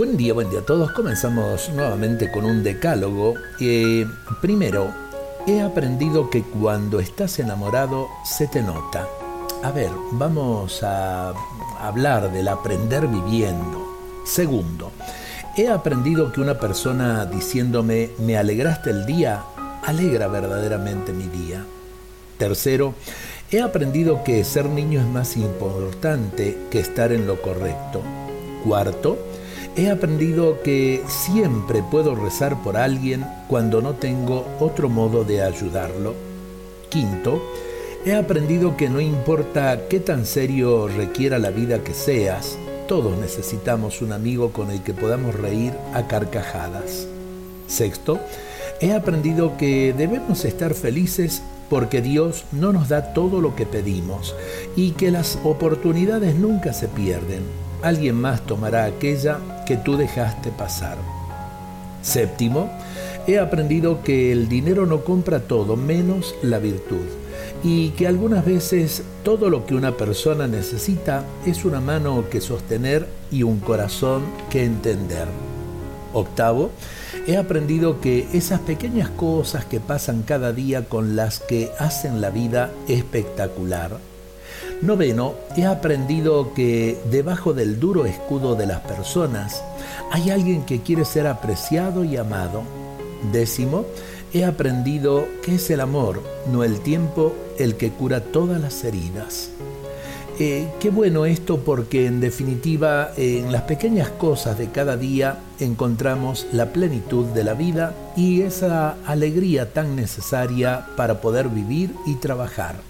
Buen día, buen día a todos. Comenzamos nuevamente con un decálogo. Eh, primero, he aprendido que cuando estás enamorado se te nota. A ver, vamos a hablar del aprender viviendo. Segundo, he aprendido que una persona diciéndome me alegraste el día, alegra verdaderamente mi día. Tercero, he aprendido que ser niño es más importante que estar en lo correcto. Cuarto, He aprendido que siempre puedo rezar por alguien cuando no tengo otro modo de ayudarlo. Quinto, he aprendido que no importa qué tan serio requiera la vida que seas, todos necesitamos un amigo con el que podamos reír a carcajadas. Sexto, he aprendido que debemos estar felices porque Dios no nos da todo lo que pedimos y que las oportunidades nunca se pierden alguien más tomará aquella que tú dejaste pasar. Séptimo, he aprendido que el dinero no compra todo menos la virtud y que algunas veces todo lo que una persona necesita es una mano que sostener y un corazón que entender. Octavo, he aprendido que esas pequeñas cosas que pasan cada día con las que hacen la vida espectacular Noveno, he aprendido que debajo del duro escudo de las personas hay alguien que quiere ser apreciado y amado. Décimo, he aprendido que es el amor, no el tiempo, el que cura todas las heridas. Eh, qué bueno esto porque en definitiva en las pequeñas cosas de cada día encontramos la plenitud de la vida y esa alegría tan necesaria para poder vivir y trabajar.